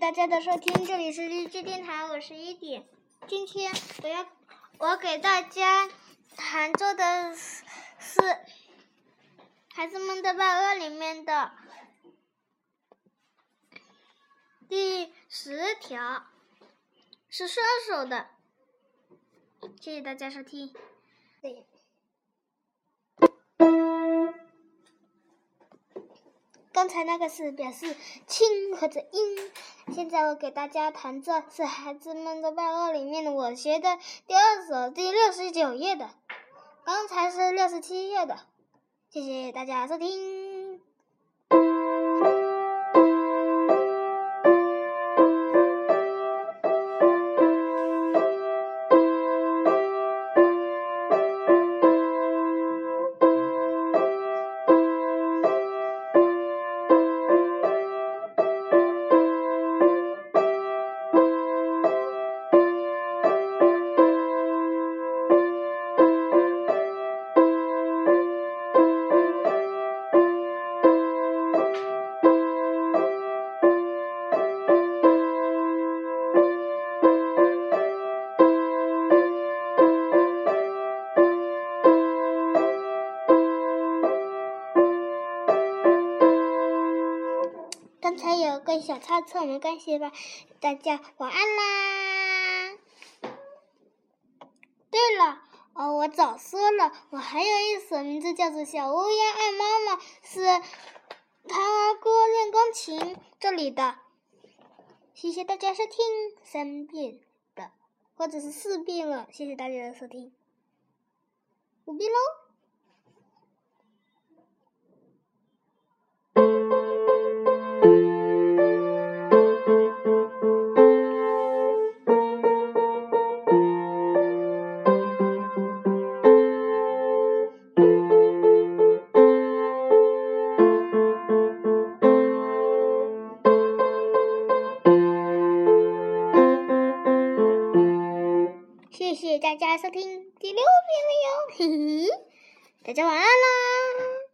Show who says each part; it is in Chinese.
Speaker 1: 大家的收听，这里是励志电台，我是一点。今天我要我给大家弹奏的是《孩子们的万恶》里面的第十条，是双手的。谢谢大家收听。对。刚才那个是表示轻或者音，现在我给大家弹这是《孩子们的报告》里面的我学的第二首第六十九页的，刚才是六十七页的，谢谢大家收听。才有个小差错，没关系吧？大家晚安啦！对了，哦，我早说了，我还有一首名字叫做《小乌鸦爱妈妈》，是他儿歌练钢琴这里的。谢谢大家收听三遍的，或者是四遍了。谢谢大家的收听，五遍喽。谢谢大家收听第六遍了哟，嘿嘿，大家晚安啦。